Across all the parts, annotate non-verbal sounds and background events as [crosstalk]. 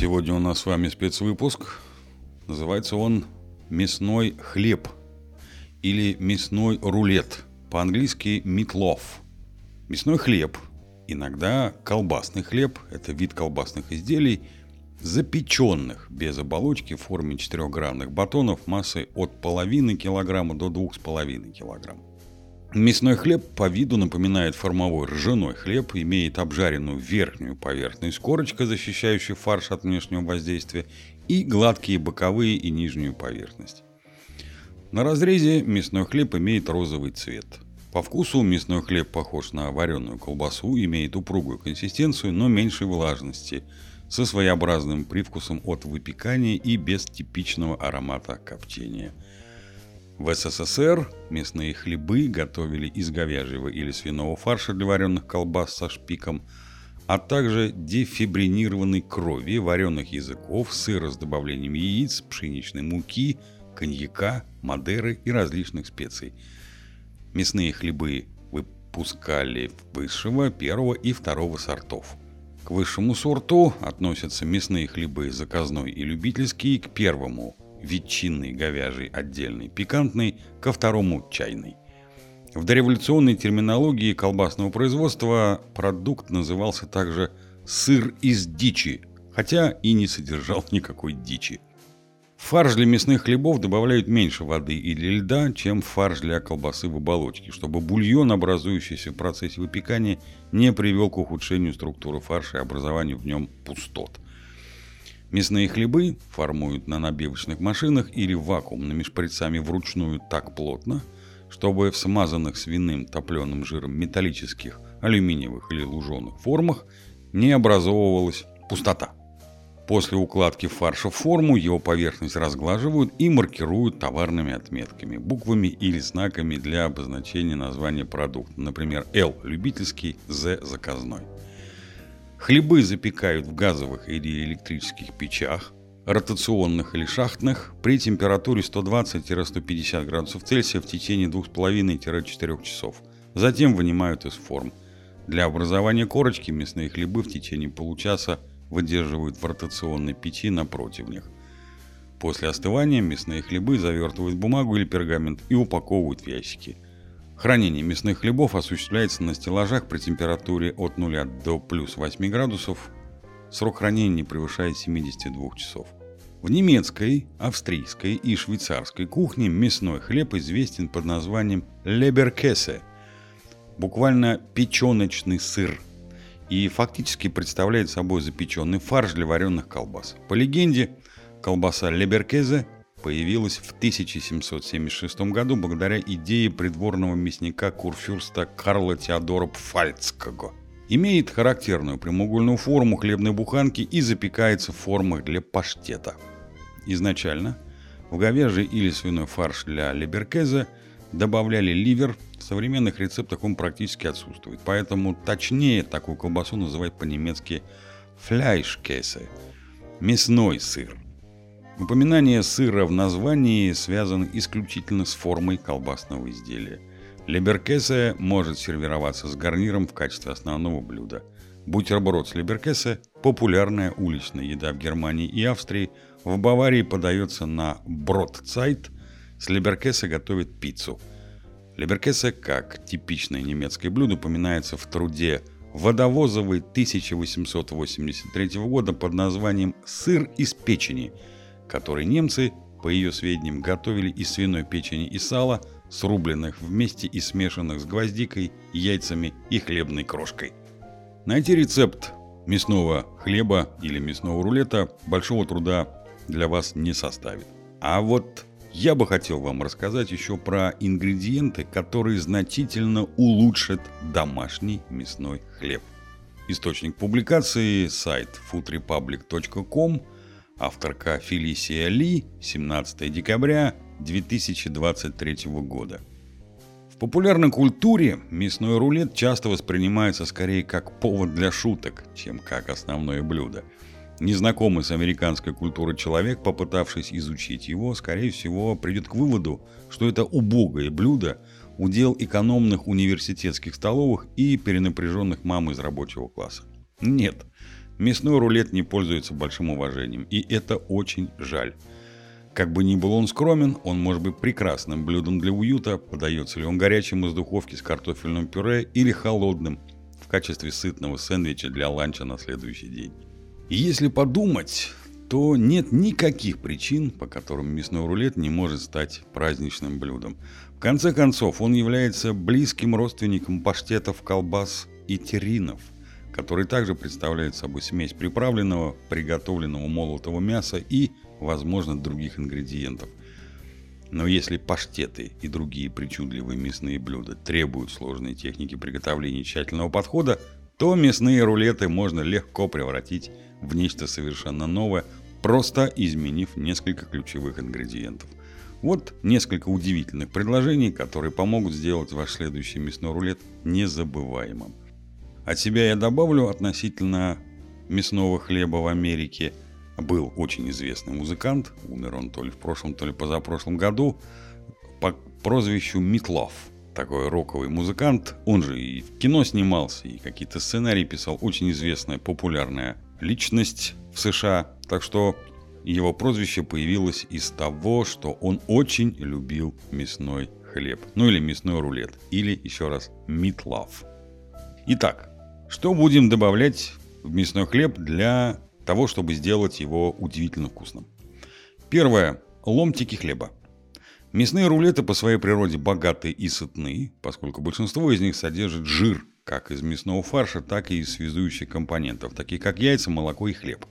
Сегодня у нас с вами спецвыпуск. Называется он «Мясной хлеб» или «Мясной рулет». По-английски «meatloaf». Мясной хлеб, иногда колбасный хлеб, это вид колбасных изделий, запеченных без оболочки в форме 4-граммных батонов массой от половины килограмма до 2,5 килограмма. Мясной хлеб по виду напоминает формовой ржаной хлеб, имеет обжаренную верхнюю поверхность корочка, защищающая фарш от внешнего воздействия, и гладкие боковые и нижнюю поверхность. На разрезе мясной хлеб имеет розовый цвет. По вкусу мясной хлеб похож на вареную колбасу, имеет упругую консистенцию, но меньшей влажности, со своеобразным привкусом от выпекания и без типичного аромата копчения – в СССР мясные хлебы готовили из говяжьего или свиного фарша для вареных колбас со шпиком, а также дефибринированной крови, вареных языков, сыра с добавлением яиц, пшеничной муки, коньяка, мадеры и различных специй. Мясные хлебы выпускали высшего, первого и второго сортов. К высшему сорту относятся мясные хлебы заказной и любительский, к первому ветчинный, говяжий отдельный, пикантный, ко второму чайный. В дореволюционной терминологии колбасного производства продукт назывался также «сыр из дичи», хотя и не содержал [laughs] никакой дичи. Фарш для мясных хлебов добавляют меньше воды или льда, чем фарш для колбасы в оболочке, чтобы бульон, образующийся в процессе выпекания, не привел к ухудшению структуры фарша и образованию в нем пустот – Мясные хлебы формуют на набивочных машинах или вакуумными шприцами вручную так плотно, чтобы в смазанных свиным топленым жиром металлических, алюминиевых или луженых формах не образовывалась пустота. После укладки фарша в форму его поверхность разглаживают и маркируют товарными отметками, буквами или знаками для обозначения названия продукта, например, L – любительский, Z – заказной. Хлебы запекают в газовых или электрических печах, ротационных или шахтных, при температуре 120-150 градусов Цельсия в течение 2,5-4 часов. Затем вынимают из форм. Для образования корочки мясные хлебы в течение получаса выдерживают в ротационной печи на противнях. После остывания мясные хлебы завертывают в бумагу или пергамент и упаковывают в ящики – Хранение мясных хлебов осуществляется на стеллажах при температуре от 0 до плюс 8 градусов. Срок хранения не превышает 72 часов. В немецкой, австрийской и швейцарской кухне мясной хлеб известен под названием леберкесе, буквально печеночный сыр, и фактически представляет собой запеченный фарш для вареных колбас. По легенде, колбаса леберкезе появилась в 1776 году благодаря идее придворного мясника курфюрста Карла Теодора Пфальцкого. Имеет характерную прямоугольную форму хлебной буханки и запекается в формах для паштета. Изначально в говяжий или свиной фарш для либеркеза добавляли ливер, в современных рецептах он практически отсутствует, поэтому точнее такую колбасу называют по-немецки фляйшкесе – мясной сыр – Упоминание сыра в названии связано исключительно с формой колбасного изделия. Леберкесе может сервироваться с гарниром в качестве основного блюда. Бутерброд с леберкесе – популярная уличная еда в Германии и Австрии. В Баварии подается на бродцайт. С леберкесе готовят пиццу. Леберкесе, как типичное немецкое блюдо, упоминается в труде водовозовой 1883 года под названием «Сыр из печени», который немцы, по ее сведениям, готовили из свиной печени и сала, срубленных вместе и смешанных с гвоздикой, яйцами и хлебной крошкой. Найти рецепт мясного хлеба или мясного рулета большого труда для вас не составит. А вот я бы хотел вам рассказать еще про ингредиенты, которые значительно улучшат домашний мясной хлеб. Источник публикации – сайт foodrepublic.com – Авторка Фелисия Ли, 17 декабря 2023 года. В популярной культуре мясной рулет часто воспринимается скорее как повод для шуток, чем как основное блюдо. Незнакомый с американской культурой человек, попытавшись изучить его, скорее всего, придет к выводу, что это убогое блюдо, удел экономных университетских столовых и перенапряженных мам из рабочего класса. Нет, мясной рулет не пользуется большим уважением, и это очень жаль. Как бы ни был он скромен, он может быть прекрасным блюдом для уюта, подается ли он горячим из духовки с картофельным пюре или холодным в качестве сытного сэндвича для ланча на следующий день. И если подумать, то нет никаких причин, по которым мясной рулет не может стать праздничным блюдом. В конце концов, он является близким родственником паштетов, колбас и теринов, которые также представляют собой смесь приправленного, приготовленного молотого мяса и, возможно, других ингредиентов. Но если паштеты и другие причудливые мясные блюда требуют сложной техники приготовления тщательного подхода, то мясные рулеты можно легко превратить в нечто совершенно новое, просто изменив несколько ключевых ингредиентов. Вот несколько удивительных предложений, которые помогут сделать ваш следующий мясной рулет незабываемым. От себя я добавлю относительно мясного хлеба в Америке. Был очень известный музыкант, умер он то ли в прошлом, то ли позапрошлом году, по прозвищу Митлов – такой роковый музыкант. Он же и в кино снимался, и какие-то сценарии писал. Очень известная, популярная личность в США. Так что его прозвище появилось из того, что он очень любил мясной хлеб. Ну или мясной рулет. Или, еще раз, meat. Итак, что будем добавлять в мясной хлеб для того, чтобы сделать его удивительно вкусным? Первое. Ломтики хлеба. Мясные рулеты по своей природе богаты и сытны, поскольку большинство из них содержит жир, как из мясного фарша, так и из связующих компонентов, таких как яйца, молоко и хлеб.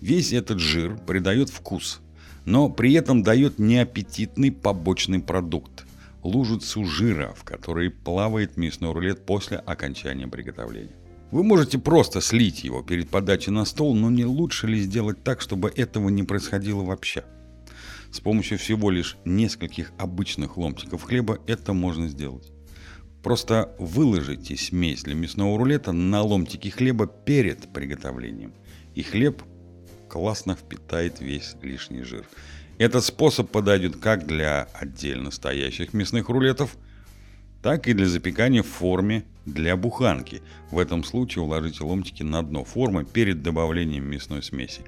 Весь этот жир придает вкус, но при этом дает неаппетитный побочный продукт – лужицу жира, в которой плавает мясной рулет после окончания приготовления. Вы можете просто слить его перед подачей на стол, но не лучше ли сделать так, чтобы этого не происходило вообще – с помощью всего лишь нескольких обычных ломтиков хлеба это можно сделать. Просто выложите смесь для мясного рулета на ломтики хлеба перед приготовлением. И хлеб классно впитает весь лишний жир. Этот способ подойдет как для отдельно стоящих мясных рулетов, так и для запекания в форме для буханки. В этом случае уложите ломтики на дно формы перед добавлением мясной смеси.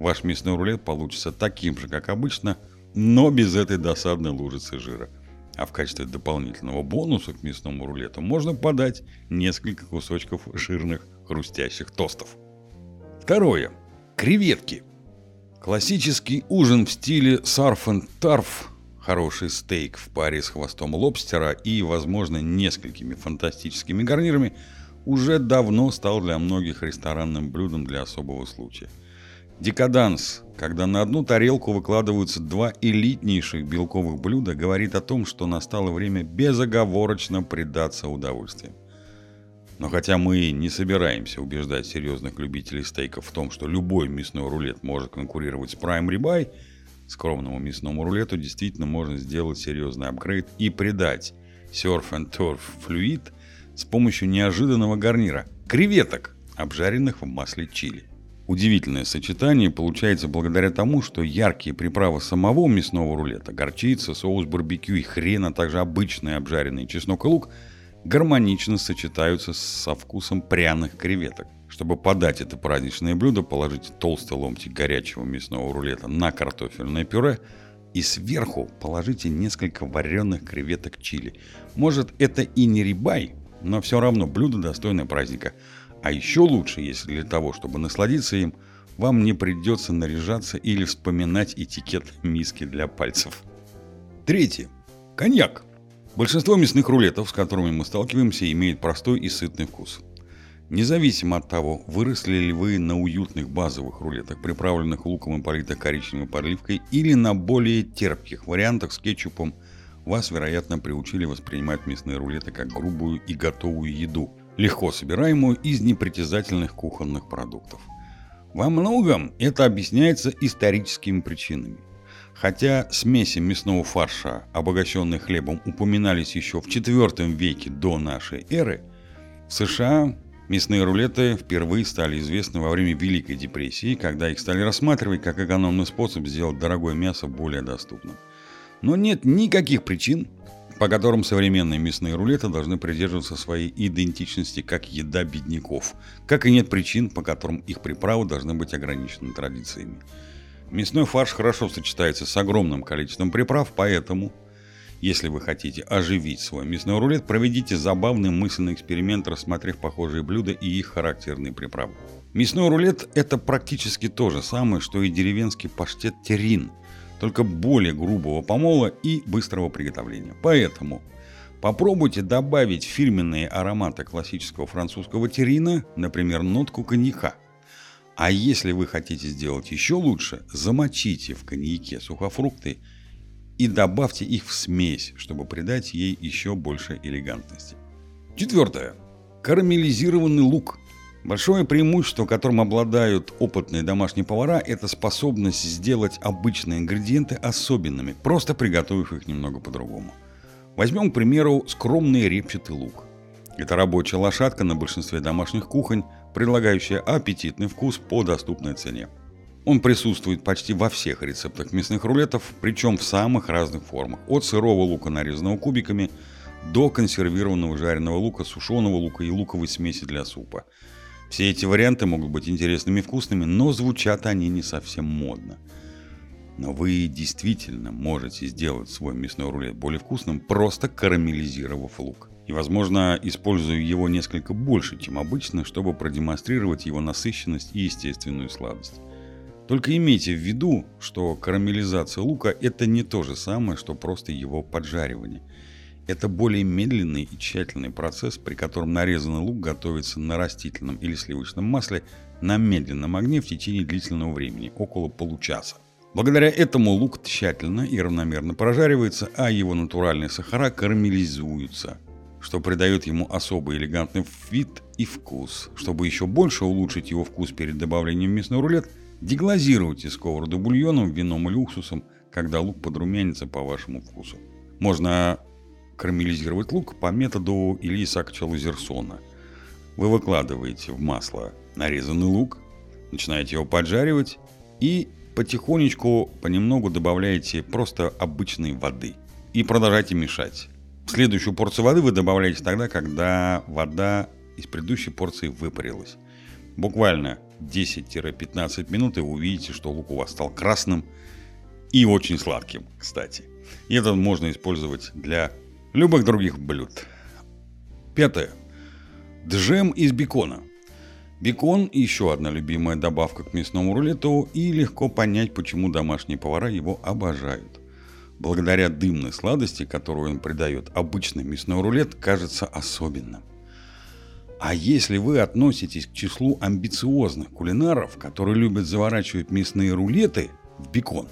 Ваш мясной рулет получится таким же, как обычно, но без этой досадной лужицы жира. А в качестве дополнительного бонуса к мясному рулету можно подать несколько кусочков жирных хрустящих тостов. Второе. Креветки. Классический ужин в стиле сарф тарф хороший стейк в паре с хвостом лобстера и, возможно, несколькими фантастическими гарнирами уже давно стал для многих ресторанным блюдом для особого случая – Декаданс, когда на одну тарелку выкладываются два элитнейших белковых блюда, говорит о том, что настало время безоговорочно предаться удовольствиям. Но хотя мы не собираемся убеждать серьезных любителей стейков в том, что любой мясной рулет может конкурировать с Prime Ribeye, скромному мясному рулету действительно можно сделать серьезный апгрейд и придать Surf and Turf Fluid с помощью неожиданного гарнира – креветок, обжаренных в масле чили. Удивительное сочетание получается благодаря тому, что яркие приправы самого мясного рулета, горчица, соус барбекю и хрен, а также обычный обжаренный чеснок и лук гармонично сочетаются со вкусом пряных креветок. Чтобы подать это праздничное блюдо, положите толстый ломтик горячего мясного рулета на картофельное пюре и сверху положите несколько вареных креветок чили. Может это и не рибай, но все равно блюдо достойное праздника – а еще лучше, если для того, чтобы насладиться им, вам не придется наряжаться или вспоминать этикет миски для пальцев. Третье. Коньяк. Большинство мясных рулетов, с которыми мы сталкиваемся, имеют простой и сытный вкус. Независимо от того, выросли ли вы на уютных базовых рулетах, приправленных луком и политых коричневой подливкой, или на более терпких вариантах с кетчупом, вас, вероятно, приучили воспринимать мясные рулеты как грубую и готовую еду – легко собираемую из непритязательных кухонных продуктов. Во многом это объясняется историческими причинами. Хотя смеси мясного фарша, обогащенные хлебом, упоминались еще в IV веке до нашей эры, в США мясные рулеты впервые стали известны во время Великой депрессии, когда их стали рассматривать как экономный способ сделать дорогое мясо более доступным. Но нет никаких причин, по которым современные мясные рулеты должны придерживаться своей идентичности как еда бедняков, как и нет причин, по которым их приправы должны быть ограничены традициями. Мясной фарш хорошо сочетается с огромным количеством приправ, поэтому, если вы хотите оживить свой мясной рулет, проведите забавный мысленный эксперимент, рассмотрев похожие блюда и их характерные приправы. Мясной рулет – это практически то же самое, что и деревенский паштет терин, только более грубого помола и быстрого приготовления. Поэтому попробуйте добавить фирменные ароматы классического французского терина, например, нотку коньяка – а если вы хотите сделать еще лучше, замочите в коньяке сухофрукты и добавьте их в смесь, чтобы придать ей еще больше элегантности. Четвертое. Карамелизированный лук. Большое преимущество, которым обладают опытные домашние повара, это способность сделать обычные ингредиенты особенными, просто приготовив их немного по-другому. Возьмем, к примеру, скромный репчатый лук. Это рабочая лошадка на большинстве домашних кухонь, предлагающая аппетитный вкус по доступной цене. Он присутствует почти во всех рецептах мясных рулетов, причем в самых разных формах. От сырого лука, нарезанного кубиками, до консервированного жареного лука, сушеного лука и луковой смеси для супа. Все эти варианты могут быть интересными и вкусными, но звучат они не совсем модно. Но вы действительно можете сделать свой мясной рулет более вкусным, просто карамелизировав лук и, возможно, использую его несколько больше, чем обычно, чтобы продемонстрировать его насыщенность и естественную сладость. Только имейте в виду, что карамелизация лука – это не то же самое, что просто его поджаривание. Это более медленный и тщательный процесс, при котором нарезанный лук готовится на растительном или сливочном масле на медленном огне в течение длительного времени, около получаса. Благодаря этому лук тщательно и равномерно прожаривается, а его натуральные сахара карамелизуются – что придает ему особый элегантный вид и вкус. Чтобы еще больше улучшить его вкус перед добавлением в мясной рулет, деглазируйте сковороду бульоном, вином или уксусом, когда лук подрумянится по вашему вкусу. Можно карамелизировать лук по методу Ильи Исааковича Лазерсона. Вы выкладываете в масло нарезанный лук, начинаете его поджаривать и потихонечку, понемногу добавляете просто обычной воды и продолжайте мешать. Следующую порцию воды вы добавляете тогда, когда вода из предыдущей порции выпарилась. Буквально 10-15 минут, и вы увидите, что лук у вас стал красным и очень сладким, кстати. И это можно использовать для любых других блюд. Пятое. Джем из бекона. Бекон – еще одна любимая добавка к мясному рулету, и легко понять, почему домашние повара его обожают. Благодаря дымной сладости, которую он придает, обычный мясной рулет кажется особенным. А если вы относитесь к числу амбициозных кулинаров, которые любят заворачивать мясные рулеты в бекон,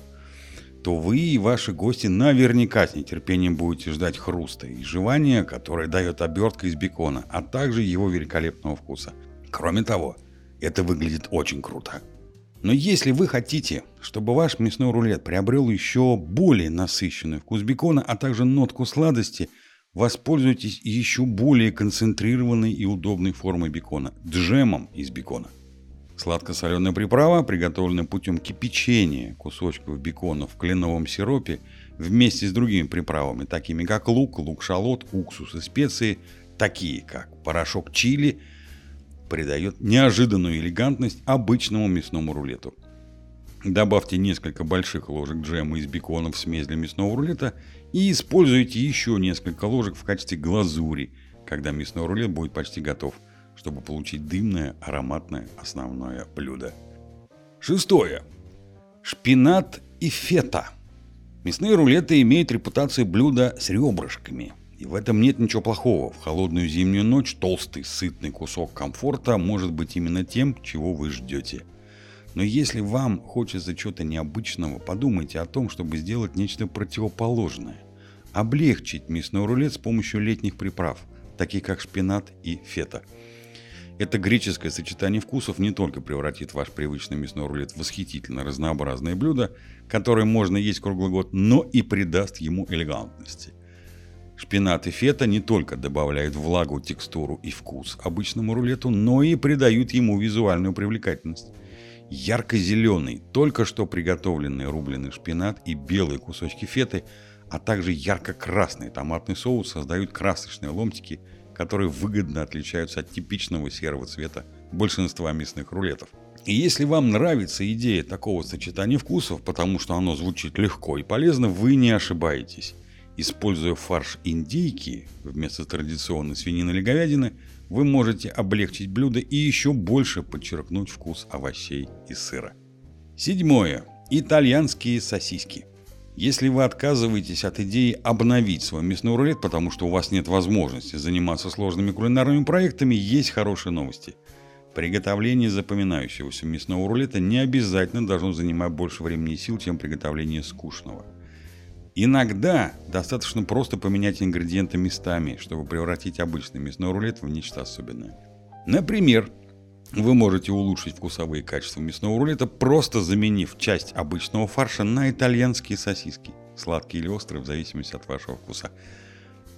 то вы и ваши гости наверняка с нетерпением будете ждать хруста и жевания, которое дает обертка из бекона, а также его великолепного вкуса. Кроме того, это выглядит очень круто. Но если вы хотите, чтобы ваш мясной рулет приобрел еще более насыщенный вкус бекона, а также нотку сладости, воспользуйтесь еще более концентрированной и удобной формой бекона – джемом из бекона. Сладко-соленая приправа, приготовленная путем кипячения кусочков бекона в кленовом сиропе вместе с другими приправами, такими как лук, лук-шалот, уксус и специи, такие как порошок чили – придает неожиданную элегантность обычному мясному рулету. Добавьте несколько больших ложек джема из бекона в смесь для мясного рулета и используйте еще несколько ложек в качестве глазури, когда мясной рулет будет почти готов, чтобы получить дымное ароматное основное блюдо. Шестое. Шпинат и фета. Мясные рулеты имеют репутацию блюда с ребрышками – и в этом нет ничего плохого. В холодную зимнюю ночь толстый, сытный кусок комфорта может быть именно тем, чего вы ждете. Но если вам хочется чего-то необычного, подумайте о том, чтобы сделать нечто противоположное. Облегчить мясной рулет с помощью летних приправ, таких как шпинат и фета. Это греческое сочетание вкусов не только превратит ваш привычный мясной рулет в восхитительно разнообразное блюдо, которое можно есть круглый год, но и придаст ему элегантности. Шпинат и фета не только добавляют влагу, текстуру и вкус обычному рулету, но и придают ему визуальную привлекательность. Ярко-зеленый, только что приготовленный рубленый шпинат и белые кусочки феты а также ярко-красный томатный соус создают красочные ломтики, которые выгодно отличаются от типичного серого цвета большинства мясных рулетов. И если вам нравится идея такого сочетания вкусов, потому что оно звучит легко и полезно, вы не ошибаетесь. Используя фарш индейки вместо традиционной свинины или говядины, вы можете облегчить блюдо и еще больше подчеркнуть вкус овощей и сыра. Седьмое. Итальянские сосиски. Если вы отказываетесь от идеи обновить свой мясной рулет, потому что у вас нет возможности заниматься сложными кулинарными проектами, есть хорошие новости. Приготовление запоминающегося мясного рулета не обязательно должно занимать больше времени и сил, чем приготовление скучного. Иногда достаточно просто поменять ингредиенты местами, чтобы превратить обычный мясной рулет в нечто особенное. Например, вы можете улучшить вкусовые качества мясного рулета, просто заменив часть обычного фарша на итальянские сосиски. Сладкие или острые, в зависимости от вашего вкуса.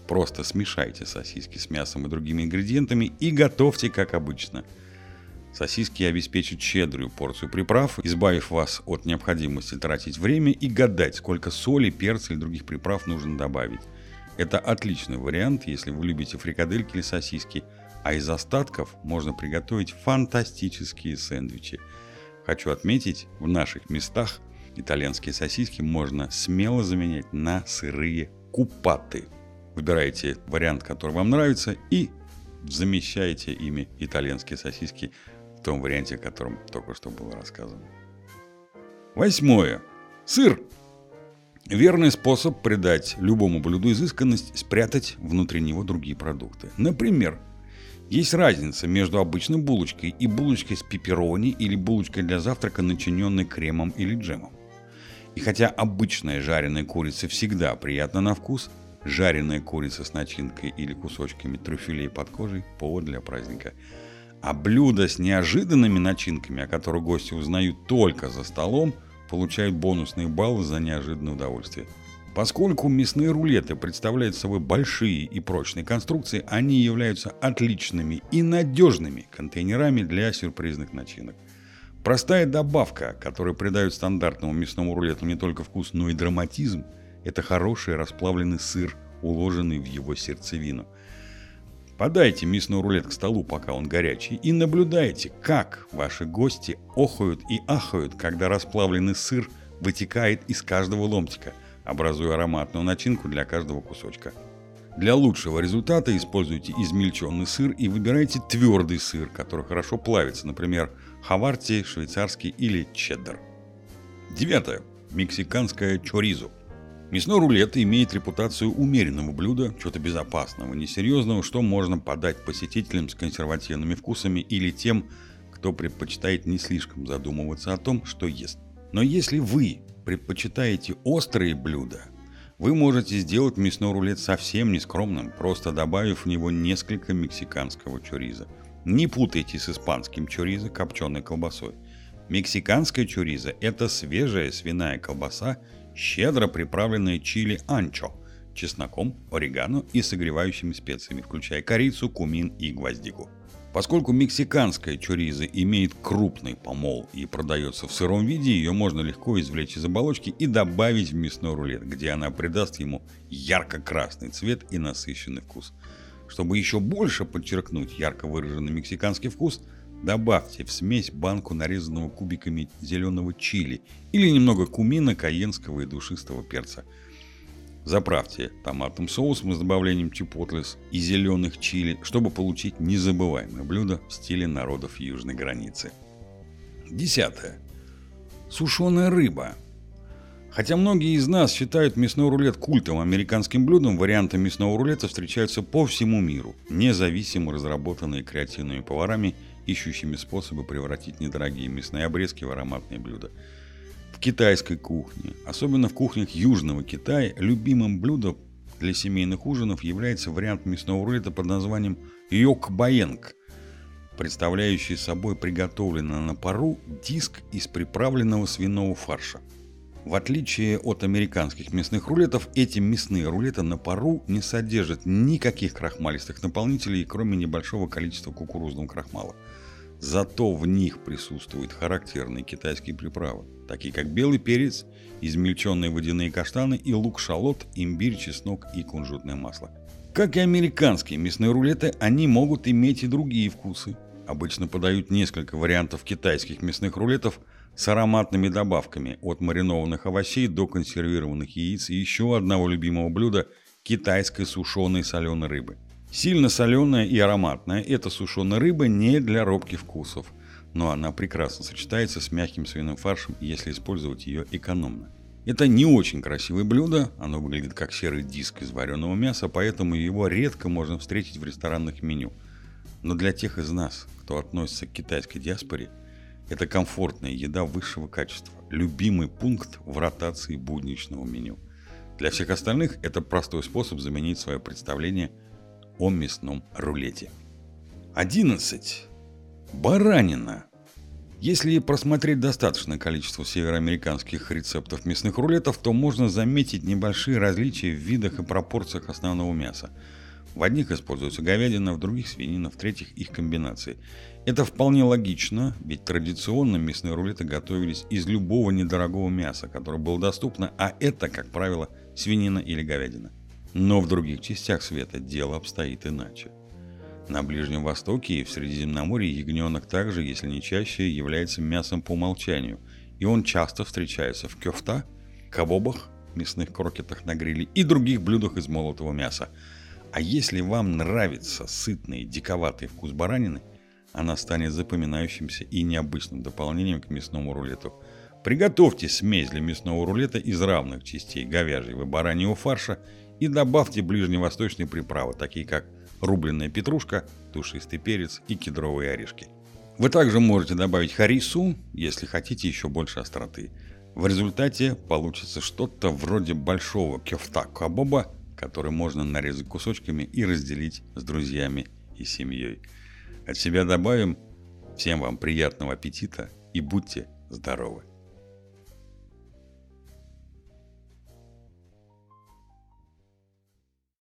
Просто смешайте сосиски с мясом и другими ингредиентами и готовьте как обычно. Сосиски обеспечат щедрую порцию приправ, избавив вас от необходимости тратить время и гадать, сколько соли, перца или других приправ нужно добавить. Это отличный вариант, если вы любите фрикадельки или сосиски – а из остатков можно приготовить фантастические сэндвичи. Хочу отметить, в наших местах итальянские сосиски можно смело заменять на сырые купаты. Выбирайте вариант, который вам нравится, и замещайте ими итальянские сосиски том варианте, о котором только что было рассказано. Восьмое. Сыр. Верный способ придать любому блюду изысканность – спрятать внутри него другие продукты. Например, есть разница между обычной булочкой и булочкой с пепперони или булочкой для завтрака, начиненной кремом или джемом. И хотя обычная жареная курица всегда приятна на вкус, жареная курица с начинкой или кусочками трюфелей под кожей – повод для праздника. А блюдо с неожиданными начинками, о которых гости узнают только за столом, получают бонусные баллы за неожиданное удовольствие – Поскольку мясные рулеты представляют собой большие и прочные конструкции, они являются отличными и надежными контейнерами для сюрпризных начинок. Простая добавка, которая придает стандартному мясному рулету не только вкус, но и драматизм, это хороший расплавленный сыр, уложенный в его сердцевину. Подайте мясной рулет к столу, пока он горячий, и наблюдайте, как ваши гости охают и ахают, когда расплавленный сыр вытекает из каждого ломтика – образуя ароматную начинку для каждого кусочка. Для лучшего результата используйте измельченный сыр и выбирайте твердый сыр, который хорошо плавится, например, хаварти, швейцарский или чеддер. Девятое. Мексиканское чоризо. Мясной рулет имеет репутацию умеренного блюда, чего-то безопасного, несерьезного, что можно подать посетителям с консервативными вкусами или тем, кто предпочитает не слишком задумываться о том, что ест. Но если вы предпочитаете острые блюда, вы можете сделать мясной рулет совсем нескромным, просто добавив в него несколько мексиканского чориза. Не путайте с испанским чоризо, копченой колбасой. Мексиканская чориза – это свежая свиная колбаса, щедро приправленная чили анчо, чесноком, орегано и согревающими специями, включая корицу, кумин и гвоздику. Поскольку мексиканская чориза имеет крупный помол и продается в сыром виде, ее можно легко извлечь из оболочки и добавить в мясной рулет, где она придаст ему ярко-красный цвет и насыщенный вкус. Чтобы еще больше подчеркнуть ярко выраженный мексиканский вкус, добавьте в смесь банку нарезанного кубиками зеленого чили или немного кумина, каенского и душистого перца – Заправьте томатным соусом с добавлением чипотлес и зеленых чили, чтобы получить незабываемое блюдо в стиле народов южной границы. Десятое. Сушеная рыба. Хотя многие из нас считают мясной рулет культовым американским блюдом, варианты мясного рулета встречаются по всему миру, независимо разработанные креативными поварами, ищущими способы превратить недорогие мясные обрезки в ароматные блюда – в китайской кухне, особенно в кухнях Южного Китая, любимым блюдом для семейных ужинов является вариант мясного рулета под названием йокбаенг, представляющий собой приготовленный на пару диск из приправленного свиного фарша. В отличие от американских мясных рулетов, эти мясные рулеты на пару не содержат никаких крахмалистых наполнителей, кроме небольшого количества кукурузного крахмала – Зато в них присутствуют характерные китайские приправы, такие как белый перец, измельченные водяные каштаны и лук-шалот, имбирь, чеснок и кунжутное масло. Как и американские мясные рулеты, они могут иметь и другие вкусы. Обычно подают несколько вариантов китайских мясных рулетов с ароматными добавками от маринованных овощей до консервированных яиц и еще одного любимого блюда – китайской сушеной соленой рыбы – Сильно соленая и ароматная, эта сушеная рыба не для робких вкусов, но она прекрасно сочетается с мягким свиным фаршем, если использовать ее экономно. Это не очень красивое блюдо, оно выглядит как серый диск из вареного мяса, поэтому его редко можно встретить в ресторанных меню. Но для тех из нас, кто относится к китайской диаспоре, это комфортная еда высшего качества, любимый пункт в ротации будничного меню. Для всех остальных это простой способ заменить свое представление – о мясном рулете. 11. Баранина. Если просмотреть достаточное количество североамериканских рецептов мясных рулетов, то можно заметить небольшие различия в видах и пропорциях основного мяса. В одних используется говядина, в других свинина, в третьих их комбинации. Это вполне логично, ведь традиционно мясные рулеты готовились из любого недорогого мяса, которое было доступно, а это, как правило, свинина или говядина. Но в других частях света дело обстоит иначе. На Ближнем Востоке и в Средиземноморье ягненок также, если не чаще, является мясом по умолчанию, и он часто встречается в кёфта, кабобах, мясных крокетах на гриле и других блюдах из молотого мяса. А если вам нравится сытный, диковатый вкус баранины, она станет запоминающимся и необычным дополнением к мясному рулету. Приготовьте смесь для мясного рулета из равных частей говяжьего и бараньего фарша и добавьте ближневосточные приправы, такие как рубленная петрушка, душистый перец и кедровые орешки. Вы также можете добавить харису, если хотите еще больше остроты. В результате получится что-то вроде большого кефта кабоба, который можно нарезать кусочками и разделить с друзьями и семьей. От себя добавим всем вам приятного аппетита и будьте здоровы!